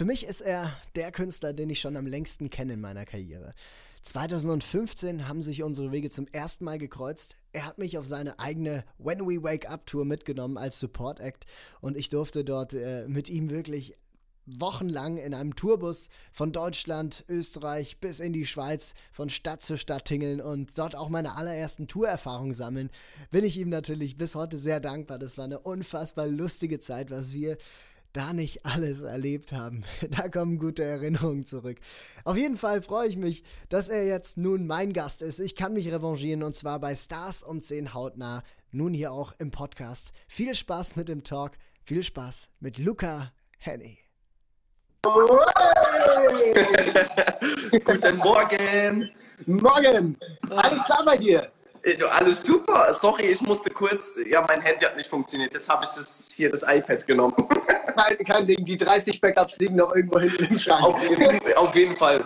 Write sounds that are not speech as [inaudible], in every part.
Für mich ist er der Künstler, den ich schon am längsten kenne in meiner Karriere. 2015 haben sich unsere Wege zum ersten Mal gekreuzt. Er hat mich auf seine eigene When We Wake Up Tour mitgenommen als Support Act und ich durfte dort äh, mit ihm wirklich wochenlang in einem Tourbus von Deutschland, Österreich bis in die Schweiz von Stadt zu Stadt tingeln und dort auch meine allerersten Tourerfahrungen sammeln. Bin ich ihm natürlich bis heute sehr dankbar. Das war eine unfassbar lustige Zeit, was wir da nicht alles erlebt haben. [laughs] Da kommen gute Erinnerungen zurück. Auf jeden Fall freue ich mich, dass er jetzt nun mein Gast ist. Ich kann mich revanchieren und zwar bei Stars um 10 hautnah, nun hier auch im Podcast. Viel Spaß mit dem Talk, viel Spaß mit Luca Henny. [laughs] Guten Morgen. Morgen. Alles klar bei dir? Äh, alles super. Sorry, ich musste kurz. Ja, mein Handy hat nicht funktioniert. Jetzt habe ich das hier das iPad genommen. [laughs] Kein, kein Ding. Die 30 Backups liegen noch irgendwo hinten im Schrank. Auf jeden, auf jeden Fall.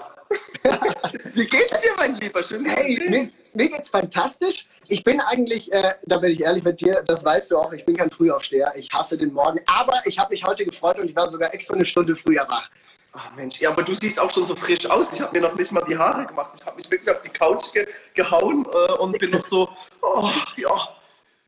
[laughs] Wie geht's dir, mein Lieber? Schön, hey, mir, mir, geht's fantastisch. Ich bin eigentlich, äh, da bin ich ehrlich mit dir, das weißt du auch, ich bin kein Frühaufsteher. Ich hasse den Morgen. Aber ich habe mich heute gefreut und ich war sogar extra eine Stunde früher wach. Ach Mensch, ja, aber du siehst auch schon so frisch aus. Ich habe mir noch nicht mal die Haare gemacht. Ich habe mich wirklich auf die Couch ge gehauen äh, und bin noch so, oh, ja.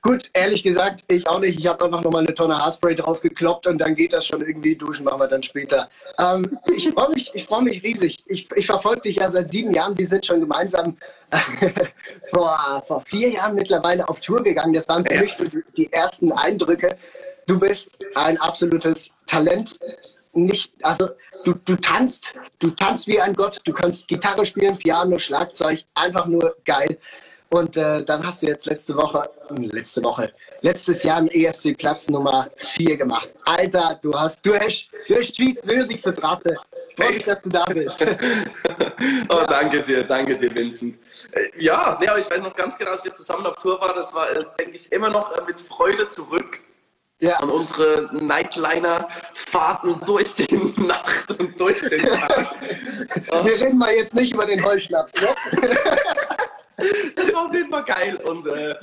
Gut, ehrlich gesagt, ich auch nicht. Ich habe einfach nochmal eine Tonne Haarspray drauf gekloppt und dann geht das schon irgendwie. Duschen machen wir dann später. Ähm, ich freue mich, freu mich riesig. Ich, ich verfolge dich ja seit sieben Jahren. Wir sind schon gemeinsam [laughs] vor, vor vier Jahren mittlerweile auf Tour gegangen. Das waren für mich so die ersten Eindrücke. Du bist ein absolutes Talent nicht, also du, du tanzt, du tanzt wie ein Gott, du kannst Gitarre spielen, Piano, Schlagzeug, einfach nur geil. Und äh, dann hast du jetzt letzte Woche, letzte Woche, letztes Jahr im ESC Platz Nummer 4 gemacht. Alter, du hast, du hast, du hast würdig vertreten. Freue mich, dass du da bist. [laughs] oh, danke dir, danke dir, Vincent. Äh, ja, ja, ich weiß noch ganz genau, als wir zusammen auf Tour waren, das war, äh, denke ich, immer noch äh, mit Freude zurück ja. an unsere Nightliner-Fahrten durch die [laughs] Nacht und durch den Tag. Wir reden mal jetzt nicht über den Heuschnaps, ne? [laughs] Das war auf jeden Fall geil. Und äh,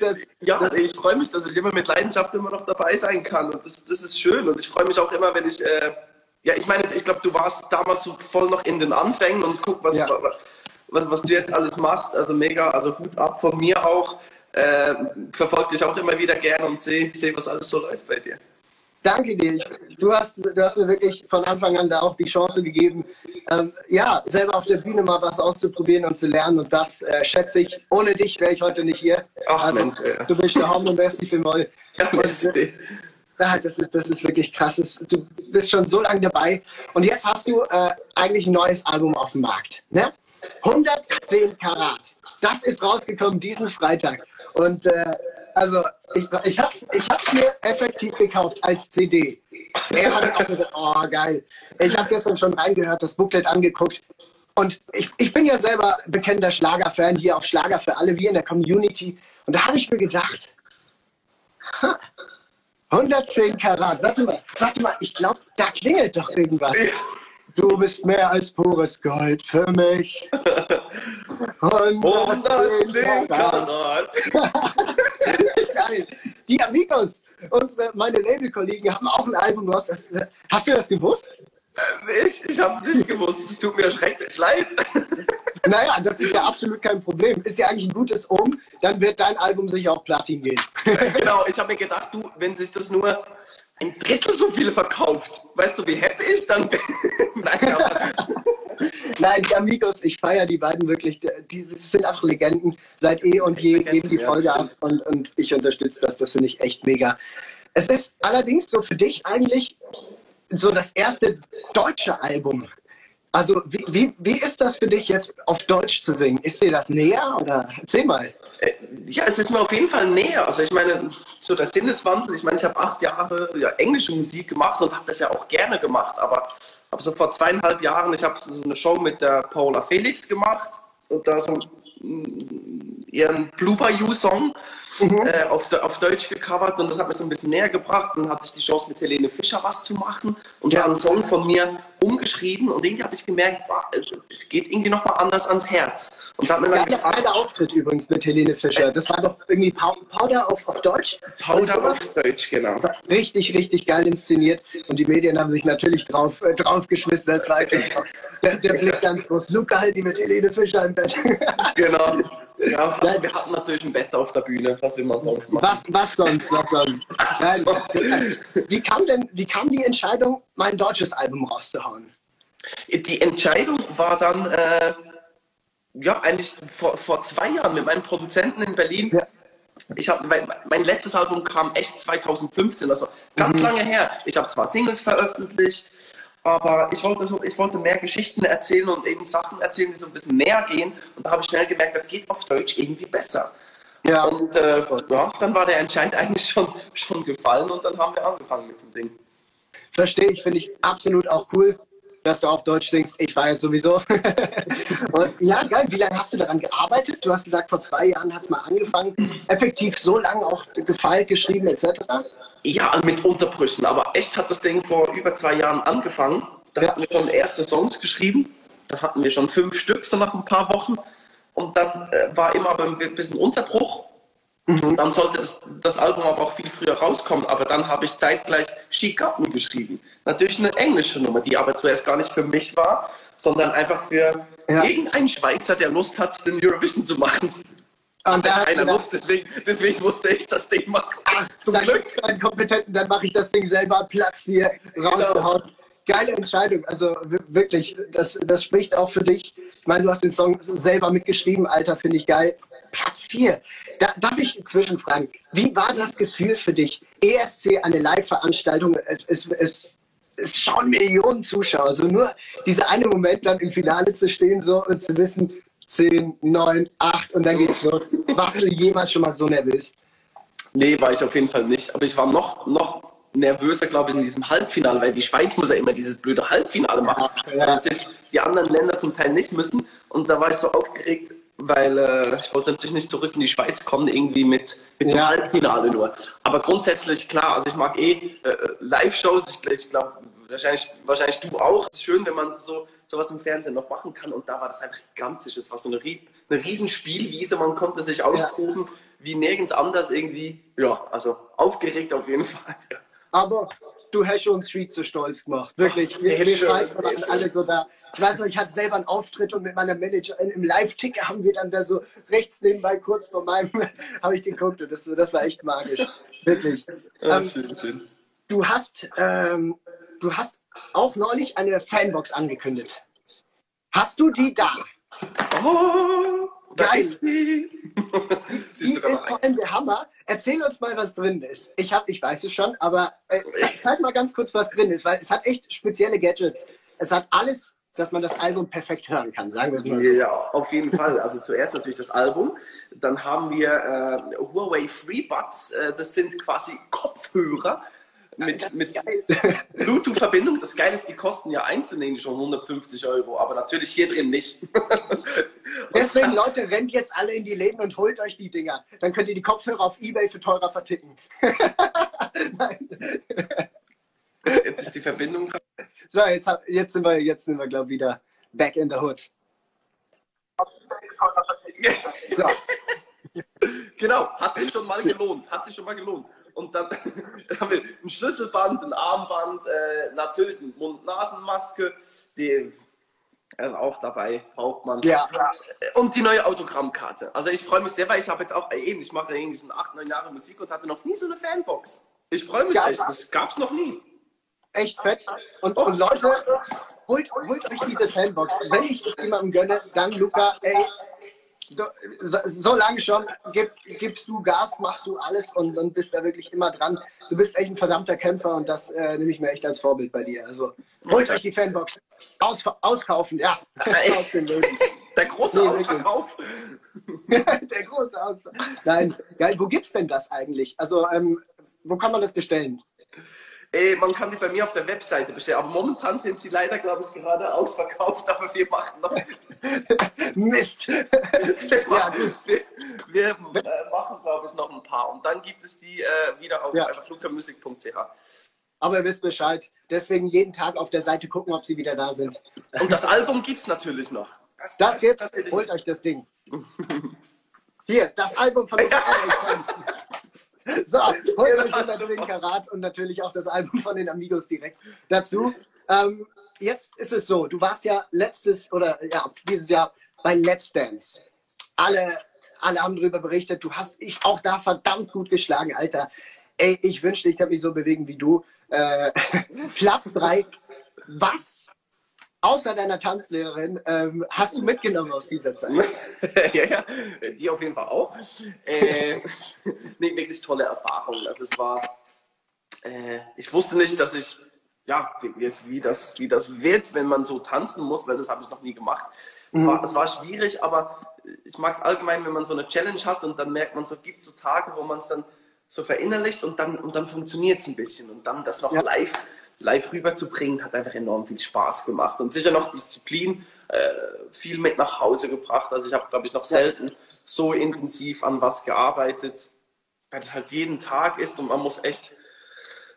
das, ja, ich freue mich, dass ich immer mit Leidenschaft immer noch dabei sein kann. Und das, das ist schön. Und ich freue mich auch immer, wenn ich, äh, ja, ich meine, ich glaube, du warst damals so voll noch in den Anfängen und guck, was, ja. was, was du jetzt alles machst, also mega, also Hut ab von mir auch. Äh, verfolge dich auch immer wieder gern und sehe, seh, was alles so läuft bei dir. Danke dir. Du hast, du hast mir wirklich von Anfang an da auch die Chance gegeben, ähm, ja, selber auf der Bühne mal was auszuprobieren und zu lernen. Und das äh, schätze ich. Ohne dich wäre ich heute nicht hier. Ach, also, Mensch, ja. Du bist der Haupt und Besti für Moll. Ja, ja, das, ist, das ist wirklich krass. Du bist schon so lange dabei. Und jetzt hast du äh, eigentlich ein neues Album auf dem Markt. Ne? 110 Karat. Das ist rausgekommen diesen Freitag. Und äh, also ich, ich habe es ich hab's mir effektiv gekauft als CD. Er hat auch gesagt, oh geil. Ich habe gestern schon reingehört, das Booklet angeguckt. Und ich, ich bin ja selber bekennender Schlagerfan, hier auch Schlager für alle, wie in der Community. Und da habe ich mir gedacht, 110 Karat, warte mal, warte mal, ich glaube, da klingelt doch irgendwas. Du bist mehr als pures Gold für mich. [laughs] 110 Karat. Geil. [laughs] Die Amigos, unsere, meine Labelkollegen, haben auch ein Album. Du hast, das, hast du das gewusst? Ich, ich habe es nicht gewusst. Es tut mir schrecklich leid. Naja, das ist ja absolut kein Problem. Ist ja eigentlich ein gutes Um, dann wird dein Album sicher auch Platin gehen. [laughs] Genau, ich habe mir gedacht, du, wenn sich das nur ein Drittel so viele verkauft, weißt du, wie happy ich dann bin? [laughs] Nein, [laughs] Nein, die Amigos, ich feiere die beiden wirklich. Die, sind auch Legenden. Seit eh und je geben die Vollgas und, und ich unterstütze das. Das finde ich echt mega. Es ist allerdings so für dich eigentlich so das erste deutsche Album. Also wie, wie, wie ist das für dich jetzt auf Deutsch zu singen? Ist dir das näher oder erzähl mal. Äh, ja, es ist mir auf jeden Fall näher. Also ich meine, so der Sinneswandel, ich meine, ich habe acht Jahre ja, englische Musik gemacht und habe das ja auch gerne gemacht. Aber habe so vor zweieinhalb Jahren, ich habe so eine Show mit der Paula Felix gemacht und da so ihren Blooper You Song mhm. äh, auf, auf Deutsch gecovert und das hat mir so ein bisschen näher gebracht. Dann hatte ich die Chance mit Helene Fischer was zu machen und ja. einen Song von mir umgeschrieben und irgendwie habe ich gemerkt, es, es, geht irgendwie nochmal anders ans Herz. Und da hat mir ja, der zweite Auftritt übrigens mit Helene Fischer. Das war doch irgendwie Powder auf, auf Deutsch. Powder auf Deutsch, genau. Richtig, richtig geil inszeniert. Und die Medien haben sich natürlich drauf, äh, draufgeschmissen, das weiß ich. Der, der Blick ganz groß. Luca halt die mit Helene Fischer im Bett. genau. [laughs] Ja, ja, wir hatten natürlich ein Bett auf der Bühne. Was will man sonst machen? Was, was sonst? Was sonst? [laughs] Nein, wie, kam denn, wie kam die Entscheidung, mein deutsches Album rauszuhauen? Die Entscheidung war dann, äh, ja, eigentlich vor, vor zwei Jahren mit meinem Produzenten in Berlin. Ja. Ich habe mein, mein, letztes Album kam echt 2015, also ganz mhm. lange her. Ich habe zwar Singles veröffentlicht, aber ich wollte, so, ich wollte mehr Geschichten erzählen und eben Sachen erzählen, die so ein bisschen näher gehen. Und da habe ich schnell gemerkt, das geht auf Deutsch irgendwie besser. Ja. Und äh, ja, dann war der Entscheid eigentlich schon, schon gefallen und dann haben wir angefangen mit dem Ding. Verstehe ich, finde ich absolut auch cool, dass du auch Deutsch singst. Ich weiß sowieso. [laughs] und, ja, geil. Wie lange hast du daran gearbeitet? Du hast gesagt, vor zwei Jahren hat es mal angefangen. Effektiv so lange auch gefeilt, geschrieben etc. Ja, mit Unterbrüchen. Aber echt hat das Ding vor über zwei Jahren angefangen. Da ja. hatten wir schon erste Songs geschrieben. Da hatten wir schon fünf Stück, so nach ein paar Wochen. Und dann äh, war immer ein bisschen Unterbruch. Mhm. Dann sollte das, das, Album aber auch viel früher rauskommen. Aber dann habe ich zeitgleich She Got Me geschrieben. Natürlich eine englische Nummer, die aber zuerst gar nicht für mich war, sondern einfach für ja. irgendeinen Schweizer, der Lust hat, den Eurovision zu machen. Und da keiner Lust, deswegen, deswegen musste ich das Ding machen. Ach, zum Glück. Einen Kompetenten, dann mache ich das Ding selber Platz 4 rausgehauen. Genau. Geile Entscheidung, also wirklich, das, das spricht auch für dich. Ich meine, du hast den Song selber mitgeschrieben, Alter, finde ich geil. Platz 4. Da, darf ich zwischenfragen, wie war das Gefühl für dich? ESC, eine Live-Veranstaltung, es, es, es, es schauen Millionen Zuschauer. Also nur dieser eine Moment dann im Finale zu stehen so und zu wissen, 10, 9, 8 und dann geht's los. Warst du jemals schon mal so nervös? Nee, war ich auf jeden Fall nicht. Aber ich war noch, noch nervöser, glaube ich, in diesem Halbfinale, weil die Schweiz muss ja immer dieses blöde Halbfinale machen. Ja, ja. Die anderen Länder zum Teil nicht müssen. Und da war ich so aufgeregt, weil äh, ich wollte natürlich nicht zurück in die Schweiz kommen, irgendwie mit, mit dem Halbfinale nur. Aber grundsätzlich klar, also ich mag eh äh, Live-Shows. Ich, ich glaube, wahrscheinlich, wahrscheinlich du auch. Es ist schön, wenn man so sowas im Fernsehen noch machen kann. Und da war das einfach gigantisch. Es war so eine, eine riesen Spielwiese. Man konnte sich austoben ja. wie nirgends anders irgendwie. Ja, also aufgeregt auf jeden Fall. Ja. Aber du hast uns Street so stolz gemacht. Wirklich. Ach, wir waren alle so da. Ich weiß noch, ich hatte selber einen Auftritt und mit meiner Managerin im Live-Ticker haben wir dann da so rechts nebenbei kurz vor meinem [laughs] habe ich geguckt und das, das war echt magisch. Wirklich. Ja, ähm, schön, schön. Du hast, ähm, du hast auch neulich eine Fanbox angekündigt. Hast du die da? Oh, Geil. [laughs] Die ist allem der Hammer. Erzähl uns mal, was drin ist. Ich, hab, ich weiß es schon, aber äh, zeig mal ganz kurz, was drin ist, weil es hat echt spezielle Gadgets. Es hat alles, dass man das Album perfekt hören kann, sagen wir mal so. Ja, auf jeden Fall. Also zuerst natürlich das Album, dann haben wir äh, Huawei FreeBuds, äh, das sind quasi Kopfhörer, mit, mit [laughs] Bluetooth-Verbindung. Das Geile ist, die kosten ja einzeln schon 150 Euro, aber natürlich hier drin nicht. [laughs] Deswegen, Leute, rennt jetzt alle in die Läden und holt euch die Dinger. Dann könnt ihr die Kopfhörer auf Ebay für teurer verticken. [laughs] Jetzt ist die Verbindung. So, jetzt, jetzt sind wir, jetzt sind wir, glaube ich, wieder back in the hood. [laughs] So. genau, hat sich schon mal gelohnt. Hat sich schon mal gelohnt und dann [laughs] haben wir ein Schlüsselband, ein Armband, äh, natürlich eine Mund-Nasen-Maske, die auch dabei braucht man. Ja. Und die neue Autogrammkarte. Also ich freue mich sehr, weil ich habe jetzt auch äh, eben, ich mache eigentlich schon acht, neun Jahre Musik und hatte noch nie so eine Fanbox. Ich freue mich ja, echt, das gab es noch nie. Echt fett. Und, und Leute, holt, holt euch diese Fanbox. Wenn ich das jemandem gönne, dann Luca, ey, so lange schon gib, gibst du Gas, machst du alles und, und bist da wirklich immer dran. Du bist echt ein verdammter Kämpfer und das äh, nehme ich mir echt als Vorbild bei dir. Also holt euch die Fanbox. Aus, auskaufen, ja. [laughs] Der große nee, Ausverkauf. [laughs] Der große Ausverkauf. Nein, geil. Wo gibt's denn das eigentlich? Also, ähm, wo kann man das bestellen? Ey, man kann die bei mir auf der Webseite bestellen, aber momentan sind sie leider, glaube ich, gerade ausverkauft, aber wir machen noch. [laughs] Mist! wir, machen, wir, wir äh, machen, glaube ich, noch ein paar und dann gibt es die äh, wieder auf ja. lucamusic.ch. Aber ihr wisst Bescheid. Deswegen jeden Tag auf der Seite gucken, ob sie wieder da sind. Und das Album gibt es natürlich noch. Das, das gibt's. Natürlich. Holt euch das Ding. Hier, das Album von ja. [laughs] [laughs] So, euch 110 Karat und natürlich auch das Album von den Amigos direkt dazu. Ähm, jetzt ist es so, du warst ja letztes oder ja, dieses Jahr bei Let's Dance. Alle, alle haben darüber berichtet, du hast dich auch da verdammt gut geschlagen, Alter. Ey, ich wünschte, ich kann mich so bewegen wie du. Äh, [laughs] Platz 3. Was außer deiner Tanzlehrerin ähm, hast du mitgenommen aus dieser Zeit? [laughs] ja, ja, die auf jeden Fall auch. Äh, [laughs] nee, wirklich tolle Erfahrung. Also es war, äh, ich wusste nicht, dass ich, ja, wie, wie, das, wie das wird, wenn man so tanzen muss, weil das habe ich noch nie gemacht. Es, mhm. war, es war schwierig, aber ich mag es allgemein, wenn man so eine Challenge hat und dann merkt man, so gibt es so Tage, wo man es dann so verinnerlicht und dann, und dann funktioniert es ein bisschen. Und dann das noch ja. live, live rüberzubringen, hat einfach enorm viel Spaß gemacht. Und sicher noch Disziplin, äh, viel mit nach Hause gebracht. Also ich habe, glaube ich, noch selten so intensiv an was gearbeitet, weil es halt jeden Tag ist und man muss echt,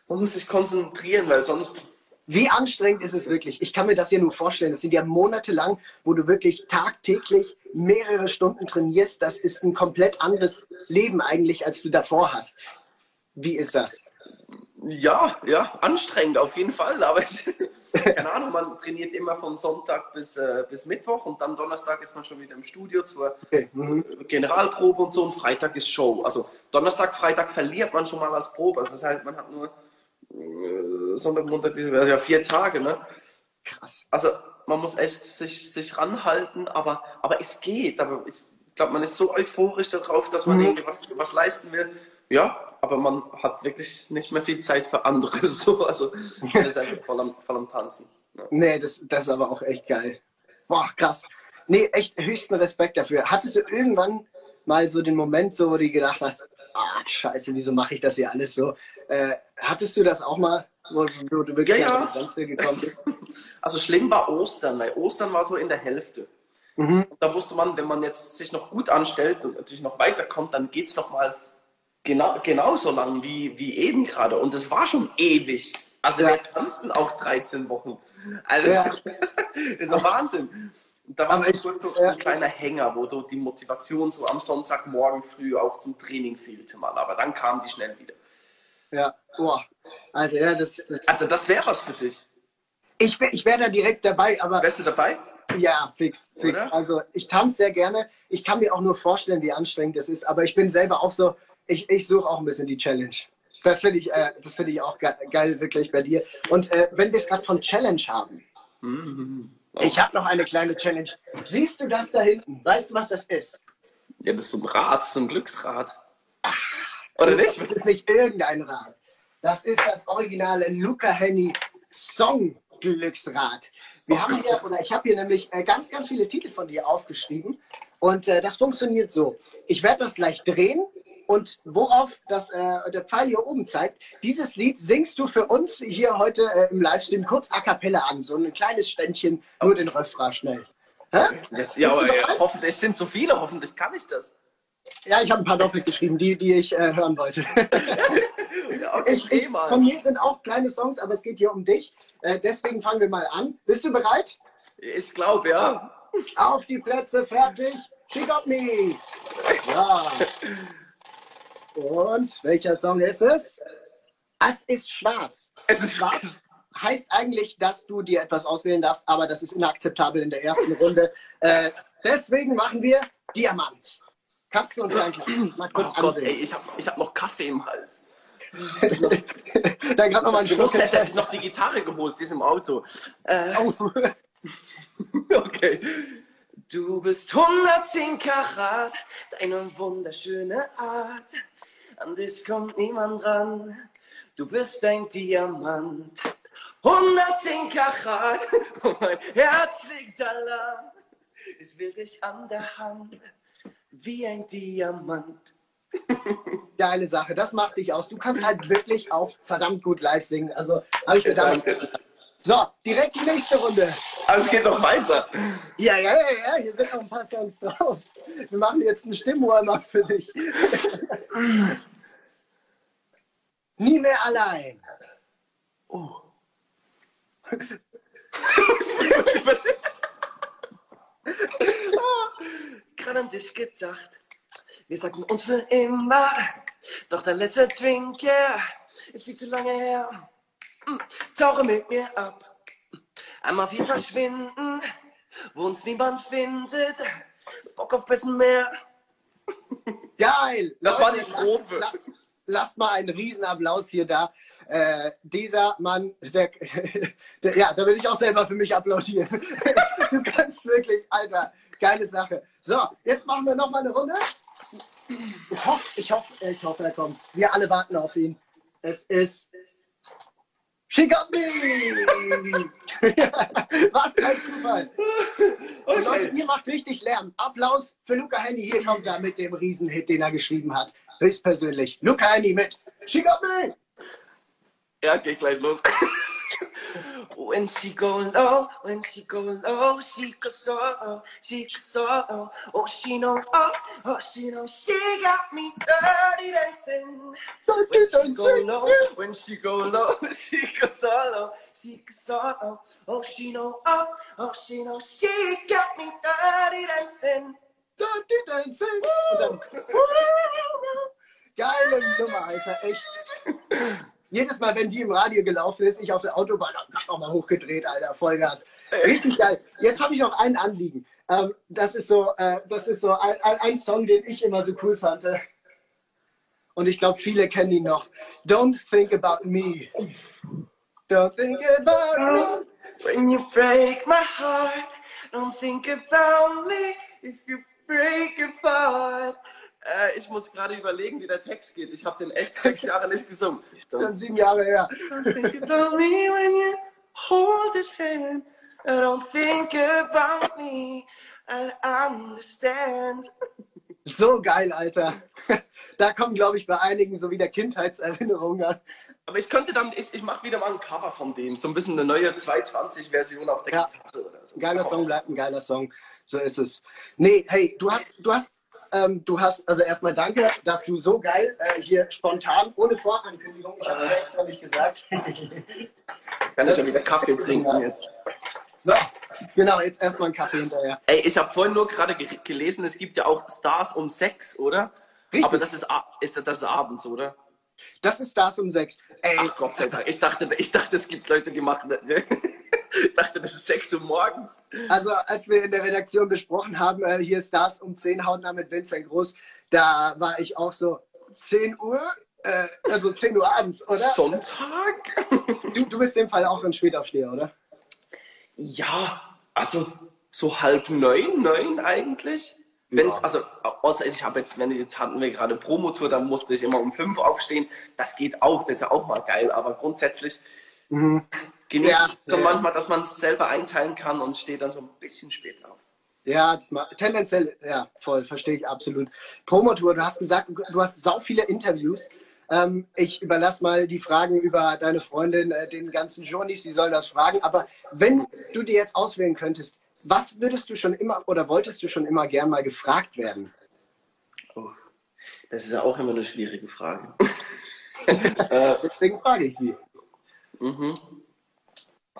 man muss sich konzentrieren, weil sonst wie anstrengend ist es wirklich? Ich kann mir das ja nur vorstellen. Das sind ja Monate lang, wo du wirklich tagtäglich mehrere Stunden trainierst. Das ist ein komplett anderes Leben eigentlich, als du davor hast. Wie ist das? Ja, ja, anstrengend auf jeden Fall. Aber ich, [laughs] keine Ahnung, man trainiert immer von Sonntag bis, äh, bis Mittwoch und dann Donnerstag ist man schon wieder im Studio zur okay. mhm. Generalprobe und so und Freitag ist Show. Also Donnerstag, Freitag verliert man schon mal als Probe. Also das heißt, man hat nur äh, Sonntag, Montag, diese, ja vier Tage, ne? Krass. Also man muss echt sich, sich ranhalten, aber, aber es geht. Aber ich glaube, man ist so euphorisch darauf, dass man mhm. irgendwie was, was leisten will. Ja, aber man hat wirklich nicht mehr viel Zeit für andere. [laughs] So. Also man ist einfach voll am, voll am Tanzen. Ja. Nee, das, das ist aber auch echt geil. Boah, krass. Nee, echt höchsten Respekt dafür. Hattest du irgendwann mal so den Moment, so, wo du gedacht hast, ah, scheiße, wieso mache ich das hier alles so? Äh, hattest du das auch mal, wo, wo du wirklich ja, ja. Grenze gekommen bist? [laughs] Also schlimm war Ostern, weil Ostern war so in der Hälfte. Mhm. Da wusste man, wenn man jetzt sich noch gut anstellt und natürlich noch weiterkommt, dann geht es noch mal genau, genauso lang wie, wie eben gerade. Und es war schon ewig. Also ja. wir tanzten auch 13 Wochen. Also ja. das [laughs] ist Wahnsinn. Da war so kurz so ein kleiner Hänger, wo du die Motivation so am Sonntagmorgen früh auch zum Training fehlte mal. Aber dann kam die schnell wieder. Ja, boah. Also, ja, das, das, also, das wäre was für dich. Ich wäre ich wär da direkt dabei, aber. Wärst du dabei? Ja, fix, fix. Oder? Also ich tanze sehr gerne. Ich kann mir auch nur vorstellen, wie anstrengend es ist, aber ich bin selber auch so, ich, ich suche auch ein bisschen die Challenge. Das finde ich, äh, find ich auch ge geil, wirklich bei dir. Und äh, wenn wir es gerade von Challenge haben, mhm. Ich habe noch eine kleine Challenge. Siehst du das da hinten? Weißt du, was das ist? Ja, das ist so ein Rad, so ein Glücksrad. Ach, Oder nicht? Das ist nicht irgendein Rad. Das ist das originale Luca Henny Song Glücksrad. Wir oh haben hier, oder ich habe hier nämlich äh, ganz, ganz viele Titel von dir aufgeschrieben. Und äh, das funktioniert so. Ich werde das gleich drehen und worauf das, äh, der Pfeil hier oben zeigt, dieses Lied singst du für uns hier heute äh, im Livestream kurz a cappella an. So ein kleines Ständchen, nur den Refrain schnell. Jetzt, ja, aber ja, hoffentlich sind so viele, hoffentlich kann ich das. Ja, ich habe ein paar doppelt geschrieben, die, die ich äh, hören wollte. [laughs] ja, okay, ich, ich, von mir sind auch kleine Songs, aber es geht hier um dich. Äh, deswegen fangen wir mal an. Bist du bereit? Ich glaube, ja. Auf die Plätze, fertig. She got me. Ja. [laughs] Und welcher Song ist es? Es ist schwarz. Es ist schwarz. Heißt eigentlich, dass du dir etwas auswählen darfst, aber das ist inakzeptabel in der ersten Runde. [laughs] Äh, deswegen machen wir Diamant. Kannst du uns sagen, mal kurz oh Gott, ey, ich habe ich hab noch Kaffee im Hals. [laughs] Dann gerade noch mal einen Schluck. hätte ich noch die Gitarre geholt, die ist im Auto. Äh, oh. [laughs] okay. Du bist 110 Karat, deine wunderschöne Art. An dich kommt niemand ran. Du bist ein Diamant. 110 Karat. [laughs] Oh, mein Herz schlägt Alarm. Ich will dich an der Hand. Wie ein Diamant. [laughs] Geile Sache, das macht dich aus. Du kannst halt wirklich auch verdammt gut live singen. Also habe ich gedacht. So, direkt die nächste Runde. Aber es geht noch weiter. Ja, ja, ja, ja, hier sind noch ein paar Songs drauf. Wir machen jetzt einen Stimmwarm-up für dich. [laughs] Nie mehr allein. Oh. Gerade an dich gedacht. Wir sagten uns für immer. Doch dein letzter Drink, yeah, ist viel zu lange her. Hm, tauche mit mir ab. Einmal wie verschwinden, wo uns niemand findet. Bock auf bisschen mehr. Geil! Das war die Strophe. Lasst, lasst, lasst mal einen Riesenapplaus hier da. Äh, dieser Mann, der, [laughs] der, ja, da will ich auch selber für mich applaudieren. [laughs] du kannst wirklich, Alter, geile Sache. So, jetzt machen wir noch mal eine Runde. Ich hoffe, ich hoffe, ich hoffe, er kommt. Wir alle warten auf ihn. Es ist Me! [laughs] Was ein Zufall. Okay. Leute, ihr macht richtig Lärm. Applaus für Luca Henny. Hier kommt er mit dem Riesenhit, den er geschrieben hat. Höchstpersönlich. Luca Henny mit me! Ja, geht gleich los. [laughs] When she go low, oh, when she go low, oh, she goes solo, she goes solo. Oh, she know, oh, oh, she know, she got me dirty dancing. When she go low, when she go low, she goes solo, she goes solo. Oh, she know, oh, oh, she know, she got me dirty dancing. Dirty dancing. Und dann, geile Nummer, Alter, echt. Jedes Mal, wenn die im Radio gelaufen ist, ich auf der Autobahn noch mal hochgedreht, Alter, Vollgas. Richtig geil. Jetzt habe ich noch ein Anliegen. Ähm, das ist so, äh, das ist so ein, ein, ein, Song, den ich immer so cool fand. Und ich glaube, viele kennen ihn noch. Don't think about me. Don't think about me. When you break my heart, don't think about me. If you break apart. Äh, ich muss gerade überlegen, wie der Text geht. Ich habe den echt sechs Jahre nicht gesungen. Schon sieben Jahre her. Don't think about me when you hold his hand. Don't think about me. I understand. So geil, Alter. Da kommen, glaube ich, bei einigen so wieder Kindheitserinnerungen an. Aber ich könnte dann, ich, ich mache wieder mal ein Cover von dem. So ein bisschen eine neue 220-Version auf der ja. Gitarre oder so. Geiler Song bleibt ein geiler Song. So ist es. Nee, hey, du hast, du hast ähm, du hast, also erstmal danke, dass du so geil äh, hier spontan, ohne Vorankündigung, ich habe es ja extra nicht gesagt. Kann ich schon wieder Kaffee trinken jetzt. So, genau, jetzt erstmal einen Kaffee hinterher. Ey, ich habe vorhin nur gerade ge gelesen, es gibt ja auch Stars um sechs, oder? Richtig. Aber das ist, ist, das ist abends, oder? Das ist Stars um sechs. Ey. Ach Gott sei Dank. Ich dachte, ich dachte, es gibt Leute, die machen. Ich dachte, das ist 6 Uhr morgens. Also, als wir in der Redaktion besprochen haben, äh, hier Stars um 10 hautnah mit Vincent Groß, da war ich auch so 10 Uhr, äh, also 10 Uhr abends, oder? Sonntag? [laughs] Du, du bist im Fall auch ein Spätaufsteher, oder? Ja, also so halb neun, neun eigentlich. Wenn's, ja. also, außer ich habe jetzt, wenn ich jetzt hatten wir gerade Promotour, dann musste ich immer um fünf aufstehen. Das geht auch, das ist ja auch mal geil, aber grundsätzlich mhm. genieße ja, ich so ja. manchmal, dass man es selber einteilen kann und steht dann so ein bisschen später auf. Ja, das mal, tendenziell, ja, voll, verstehe ich absolut. Promotour, du hast gesagt, du hast sau viele Interviews. Ähm, ich überlasse mal die Fragen über deine Freundin äh, den ganzen Journeys, die sollen das fragen. Aber wenn du dir jetzt auswählen könntest, was würdest du schon immer oder wolltest du schon immer gern mal gefragt werden? Oh, das ist ja auch immer eine schwierige Frage. [laughs] deswegen frage ich sie. Mhm.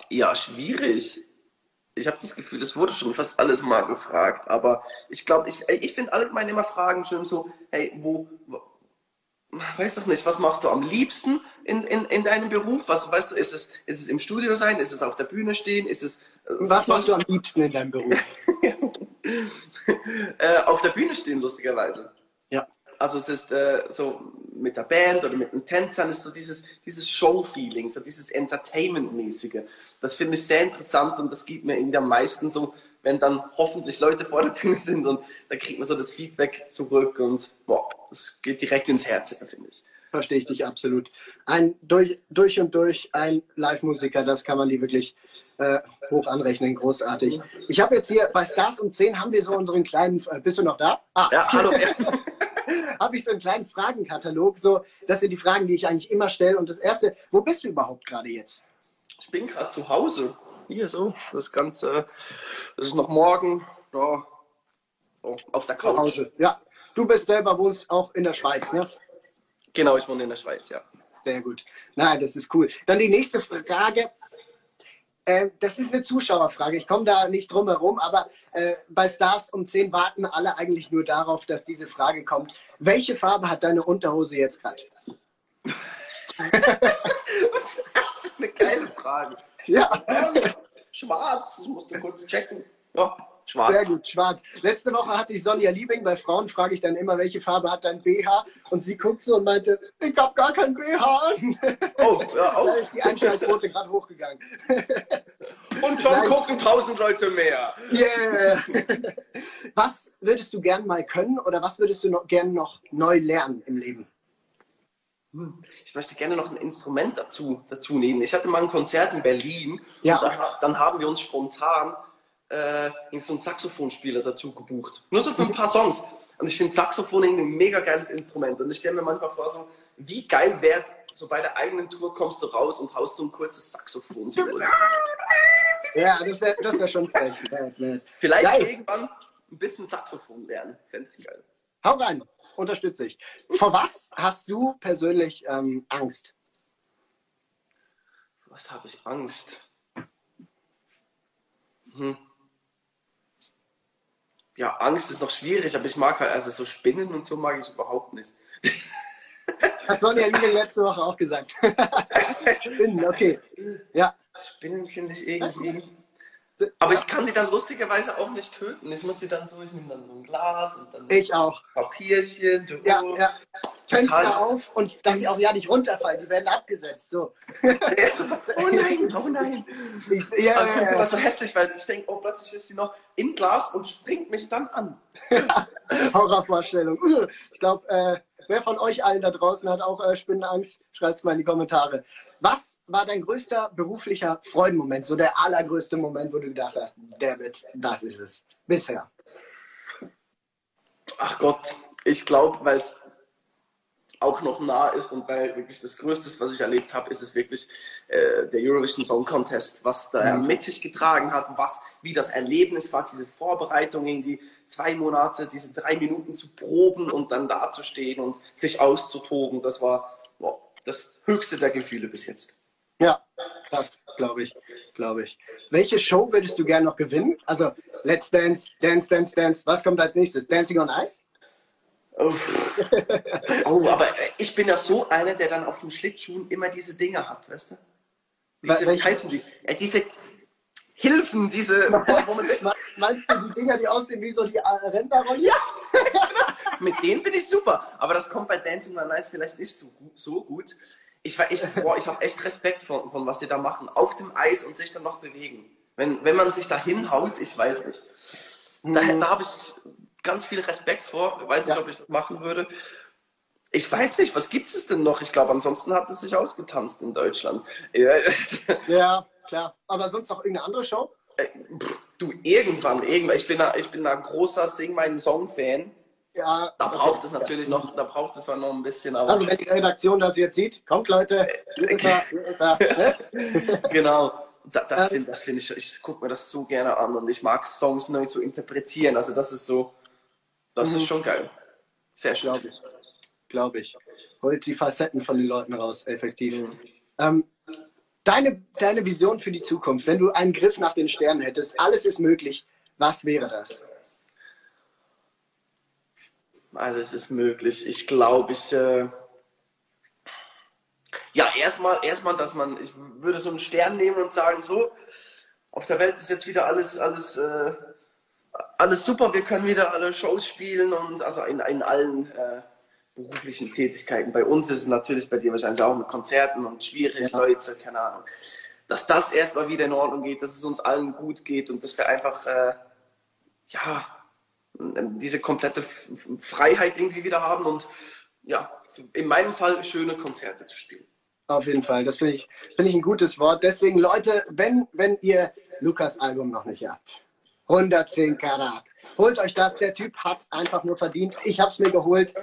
Ja, schwierig. Ich habe das Gefühl, das wurde schon fast alles mal gefragt, aber ich glaube, ich, ich finde allgemein immer Fragen schön so, hey, wo, wo, weiß doch nicht, was machst du am liebsten in, in, in deinem Beruf? Was, weißt du, ist es, ist es im Studio sein? Ist es auf der Bühne stehen? Ist es, äh, was machst du am liebsten in deinem Beruf? [laughs] äh, auf der Bühne stehen, lustigerweise. Ja. Also es ist äh, so mit der Band oder mit den Tänzern ist so dieses, dieses Show-Feeling, so dieses Entertainment-mäßige. Das finde ich sehr interessant und das gibt mir irgendwie am meisten so, wenn dann hoffentlich Leute vor der Bühne sind und da kriegt man so das Feedback zurück und boah, das geht direkt ins Herz, finde ich. Verstehe ich dich absolut. Ein durch, durch und durch ein Live-Musiker, das kann man die wirklich äh, hoch anrechnen, großartig. Ich habe jetzt hier bei Stars um 10 haben wir so unseren kleinen, äh, bist du noch da? Ah. Ja, hallo. [laughs] habe ich so einen kleinen Fragenkatalog, so, das sind die Fragen, die ich eigentlich immer stelle. Und das erste, wo bist du überhaupt gerade jetzt? Ich bin gerade zu Hause. Hier so, das Ganze, das ist noch morgen, da, auf der Couch. Ja, du bist selber, wohnst auch in der Schweiz, ne? Genau, ich wohne in der Schweiz, ja. Sehr gut. Nein, das ist cool. Dann die nächste Frage. Äh, das ist eine Zuschauerfrage. Ich komme da nicht drum herum, aber äh, bei Stars um 10 warten alle eigentlich nur darauf, dass diese Frage kommt. Welche Farbe hat deine Unterhose jetzt gerade? das ist eine geile Frage. Ja. Ähm, schwarz, ich musste kurz checken. Ja, schwarz. Sehr gut, schwarz. Letzte Woche hatte ich Sonja Liebing. Bei Frauen frage ich dann immer, welche Farbe hat dein BH? Und sie guckt so und meinte, ich habe gar kein BH an. Oh, ja, [laughs] Da oh. ist die Einschaltquote gerade hochgegangen. [laughs] Und schon Nice. gucken tausend Leute mehr. Yeah. Was würdest du gern mal können oder was würdest du noch gern noch neu lernen im Leben? Ich möchte gerne noch ein Instrument dazu, dazu nehmen. Ich hatte mal ein Konzert in Berlin Ja. und da, dann haben wir uns spontan äh, so einen Saxophonspieler dazu gebucht. Nur so für ein paar Songs. Und ich finde Saxophon irgendwie ein mega geiles Instrument. Und ich stelle mir manchmal vor, so, wie geil wäre es, so bei der eigenen Tour kommst du raus und haust so ein kurzes Saxophon solo. Ja, das wäre das wär schon nett. Vielleicht Geil. irgendwann ein bisschen Saxophon lernen. Fände ich geil. Hau rein, unterstütze ich. Vor was hast du persönlich ähm, Angst? Was habe ich Angst? Hm. Ja, Angst ist noch schwierig, aber ich mag halt, also so Spinnen und so mag ich überhaupt nicht. [laughs] Hat Sonja Liebing letzte Woche auch gesagt. [laughs] Spinnen, okay. Ja, Spinnen finde ich irgendwie. Aber ich kann die dann lustigerweise auch nicht töten. Ich muss die dann so, ich nehme dann so ein Glas und dann ich auch. Papierchen. du- Ja, ja. Fenster Total. auf und dass sie auch ja nicht runterfallen, die werden abgesetzt. So. [laughs] Oh nein, oh nein. Ich, ja, finde ja, immer so hässlich, weil ich denke, oh, plötzlich ist sie noch im Glas und springt mich dann an. ja. [laughs] Horrorvorstellung. Uh, Ich glaube, äh, wer von euch allen da draußen hat auch äh, Spinnenangst? Schreibt es mal in die Kommentare. Was war dein größter beruflicher Freudenmoment? So der allergrößte Moment, wo du gedacht hast, David, das ist es. Bisher. Ach Gott, ich glaube, weil es auch noch nah ist und weil wirklich das Größte, was ich erlebt habe, ist es wirklich äh, der Eurovision Song Contest, was da Mhm. mit sich getragen hat, was, wie das Erlebnis war, diese Vorbereitung in die zwei Monate, diese drei Minuten zu proben und dann dazustehen und sich auszutoben, das war das höchste der Gefühle bis jetzt. Ja, krass, glaube ich, glaube ich. Welche Show würdest du gerne noch gewinnen? Also Let's Dance, Dance, Dance, Dance. Was kommt als nächstes? Dancing on Ice? Uff. [laughs] Oh, aber äh, ich bin ja so einer, der dann auf den Schlittschuhen immer diese Dinger hat, weißt du? Diese, wie heißen die? Äh, diese Hilfen, diese, [laughs] wo man sich, Me- Meinst du die Dinger, die aussehen wie so die Renderrolle? Ja. [laughs] mit denen bin ich super. Aber das kommt bei Dancing on Ice vielleicht nicht so, so gut. Ich, ich, boah, ich habe echt Respekt von, von was sie da machen. Auf dem Eis und sich dann noch bewegen. Wenn, wenn man sich da hinhaut, ich weiß nicht. Da, da habe ich ganz viel Respekt vor. Ich weiß nicht, Ja. ob ich das machen würde. Ich weiß nicht, was gibt es denn noch? Ich glaube, ansonsten hat es sich ausgetanzt in Deutschland. Ja, klar. Aber sonst noch irgendeine andere Show? pff, du, irgendwann, irgendwann. Ich bin da, ich bin da ein großer Sing meinen Song-Fan. Ja. Da braucht es natürlich noch, da braucht es zwar noch ein bisschen, aber Also wenn die Redaktion das jetzt sieht, kommt Leute, hier ist er, hier ist er. Ne? [laughs] genau. Da, das Ähm. finde find ich, ich gucke mir das so gerne an und ich mag Songs neu zu interpretieren. Also das ist so, das Mhm. ist schon geil. Sehr schön. Glaube ich. Glaube ich. Holt die Facetten von den Leuten raus, effektiv. Ähm, deine, deine Vision für die Zukunft, wenn du einen Griff nach den Sternen hättest, alles ist möglich, was wäre das? Alles ist möglich. Ich glaube, ich. Äh, ja, erstmal, erstmal, dass man, ich würde so einen Stern nehmen und sagen, so, auf der Welt ist jetzt wieder alles, alles, äh, alles super, wir können wieder alle Shows spielen und also in, in allen äh, beruflichen Tätigkeiten. Bei uns ist es natürlich bei dir wahrscheinlich auch mit Konzerten und schwierig, Ja. Leute, keine Ahnung. Dass das erstmal wieder in Ordnung geht, dass es uns allen gut geht und dass wir einfach, äh, ja, diese komplette Freiheit irgendwie wieder haben und ja, in meinem Fall schöne Konzerte zu spielen. Auf jeden Fall, das finde ich, finde ich ein gutes Wort. Deswegen, Leute, wenn, wenn ihr Lukas Album noch nicht habt, 110 Karat, holt euch das. Der Typ hat es einfach nur verdient. Ich habe es mir geholt.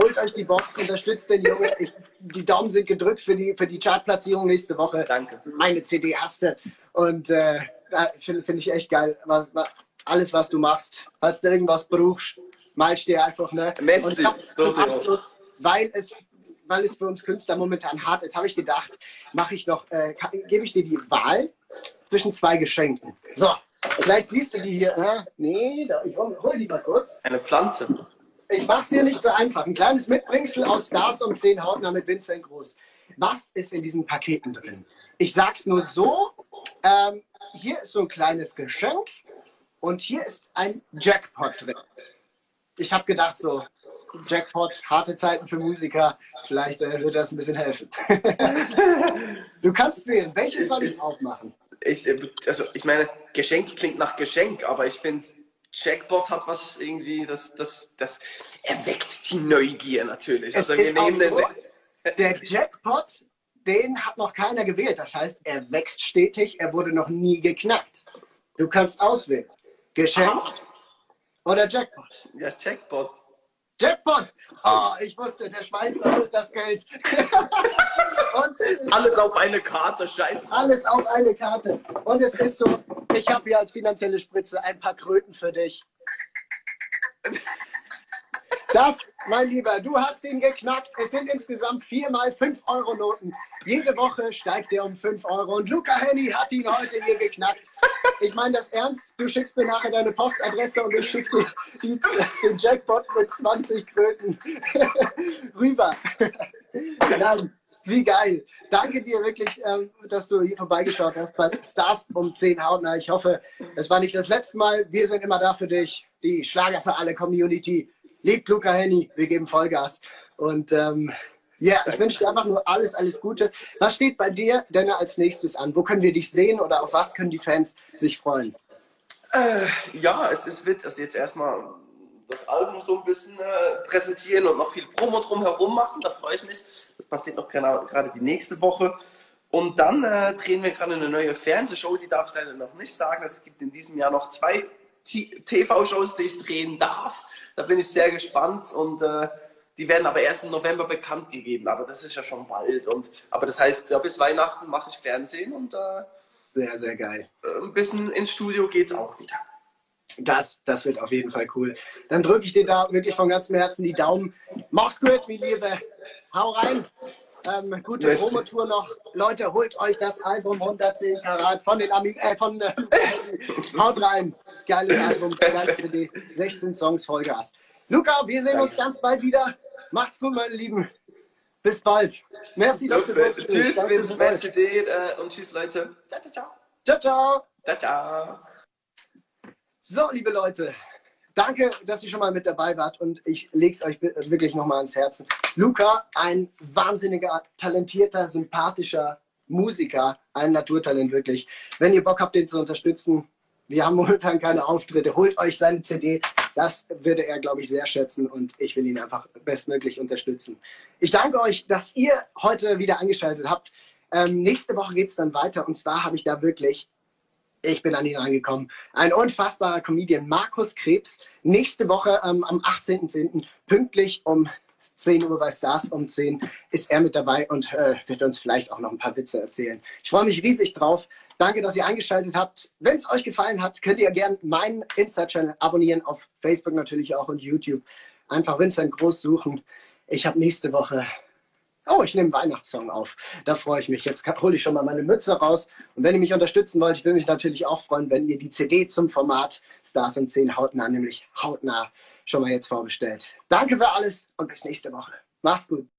Holt euch die Box, unterstützt den Junge. Ich, die Daumen sind gedrückt für die, für die Chartplatzierung nächste Woche. Danke. Meine CD hast du. Und äh, finde find ich echt geil. Was, was, alles, was du machst. Falls du irgendwas brauchst, malst dir einfach. Ne? Messi. Zum. Abschluss, weil es weil es für uns Künstler momentan hart ist, habe ich gedacht, mache ich noch, äh, gebe ich dir die Wahl zwischen zwei Geschenken. So, vielleicht siehst du die hier. Äh, nee, da, ich hol, hol die mal kurz. Eine Pflanze. Ich mach's dir nicht so einfach. Ein kleines Mitbringsel aus Stars um 10 Hautner mit Vincent Groß. Was ist in diesen Paketen drin? Ich sag's nur so. Ähm, hier ist so ein kleines Geschenk und hier ist ein Jackpot drin. Ich habe gedacht so, Jackpot, harte Zeiten für Musiker, vielleicht äh, wird das ein bisschen helfen. [laughs] du kannst wählen, welches soll ich aufmachen? Ich, äh, also ich meine, Geschenk klingt nach Geschenk, aber ich finde, Jackpot hat was irgendwie, das, das, das erweckt die Neugier natürlich. Also wir nehmen so, den, der Jackpot, den hat noch keiner gewählt. Das heißt, er wächst stetig, er wurde noch nie geknackt. Du kannst auswählen. Geschenk Ach. oder Jackpot? Ja, Jackpot. Jackpot! Oh, ich wusste, der Schweizer holt das Geld. [laughs] alles auf eine Karte, scheiße. Alles auf eine Karte. Und es ist so, ich habe hier als finanzielle Spritze ein paar Kröten für dich. Das, mein Lieber, du hast ihn geknackt. Es sind insgesamt viermal 5-Euro-Noten. Jede Woche steigt er um 5 Euro. Und Luca Henny hat ihn heute hier geknackt. Ich meine das ernst. Du schickst mir nachher deine Postadresse und ich schicke den Jackpot mit 20 Kröten [laughs] rüber. Nein, wie geil. Danke dir wirklich, ähm, dass du hier vorbeigeschaut hast bei Stars um 10 Hautner. Ich hoffe, es war nicht das letzte Mal. Wir sind immer da für dich. Die Schlager für alle Community. Liebt Luca Henny, wir geben Vollgas. Und ähm, ja, ich wünsche dir einfach nur alles, alles Gute. Was steht bei dir denn als nächstes an? Wo können wir dich sehen oder auf was können die Fans sich freuen? Äh, ja, es ist, wird also jetzt erstmal das Album so ein bisschen äh, präsentieren und noch viel Promo drumherum machen. Da freue ich mich. Das passiert noch gerade die nächste Woche. Und dann äh, drehen wir gerade eine neue Fernsehshow, die darf ich leider noch nicht sagen. Es gibt in diesem Jahr noch zwei TV-Shows, die ich drehen darf. Da bin ich sehr gespannt und äh, die werden aber erst im November bekannt gegeben. Aber das ist ja schon bald. Und, aber das heißt, ja, bis Weihnachten mache ich Fernsehen und äh, sehr, sehr geil. Ein bisschen ins Studio geht es auch wieder. Das, das wird auf jeden Fall cool. Dann drücke ich dir da wirklich von ganzem Herzen die Daumen. Mach's gut, wie Liebe. Hau rein. Ähm, gute Merci. Promotour noch. Leute, holt euch das Album 110 Karat von den Ami äh, von äh, [laughs] Haut rein. Geiles Album, geile CD. 16 Songs Vollgas. Luca, wir sehen Danke. uns ganz bald wieder. Macht's gut, meine Lieben. Bis bald. Merci, dass du. Tschüss, Vincent, merci dir äh, und tschüss, Leute. Ciao, ciao, ciao. Ciao, ciao. Ciao, ciao. So, liebe Leute, danke, dass ihr schon mal mit dabei wart und ich lege es euch wirklich nochmal ans Herzen. Luca, ein wahnsinniger, talentierter, sympathischer Musiker, ein Naturtalent wirklich. Wenn ihr Bock habt, den zu unterstützen, wir haben momentan keine Auftritte, holt euch seine CD. Das würde er, glaube ich, sehr schätzen und ich will ihn einfach bestmöglich unterstützen. Ich danke euch, dass ihr heute wieder eingeschaltet habt. Ähm, nächste Woche geht es dann weiter und zwar habe ich da wirklich ich bin an ihn angekommen. Ein unfassbarer Comedian, Markus Krebs. Nächste Woche ähm, am 18.10. pünktlich um 10 Uhr bei Stars um 10 ist er mit dabei und äh, wird uns vielleicht auch noch ein paar Witze erzählen. Ich freue mich riesig drauf. Danke, dass ihr eingeschaltet habt. Wenn es euch gefallen hat, könnt ihr gerne meinen Insta-Channel abonnieren, auf Facebook natürlich auch und YouTube. Einfach Vincent Groß suchen. Ich habe nächste Woche Oh, ich nehme Weihnachtssong auf. Da freue ich mich. Jetzt hole ich schon mal meine Mütze raus. Und wenn ihr mich unterstützen wollt, ich würde mich natürlich auch freuen, wenn ihr die CD zum Format Stars und 10 hautnah, nämlich hautnah, schon mal jetzt vorbestellt. Danke für alles und bis nächste Woche. Macht's gut.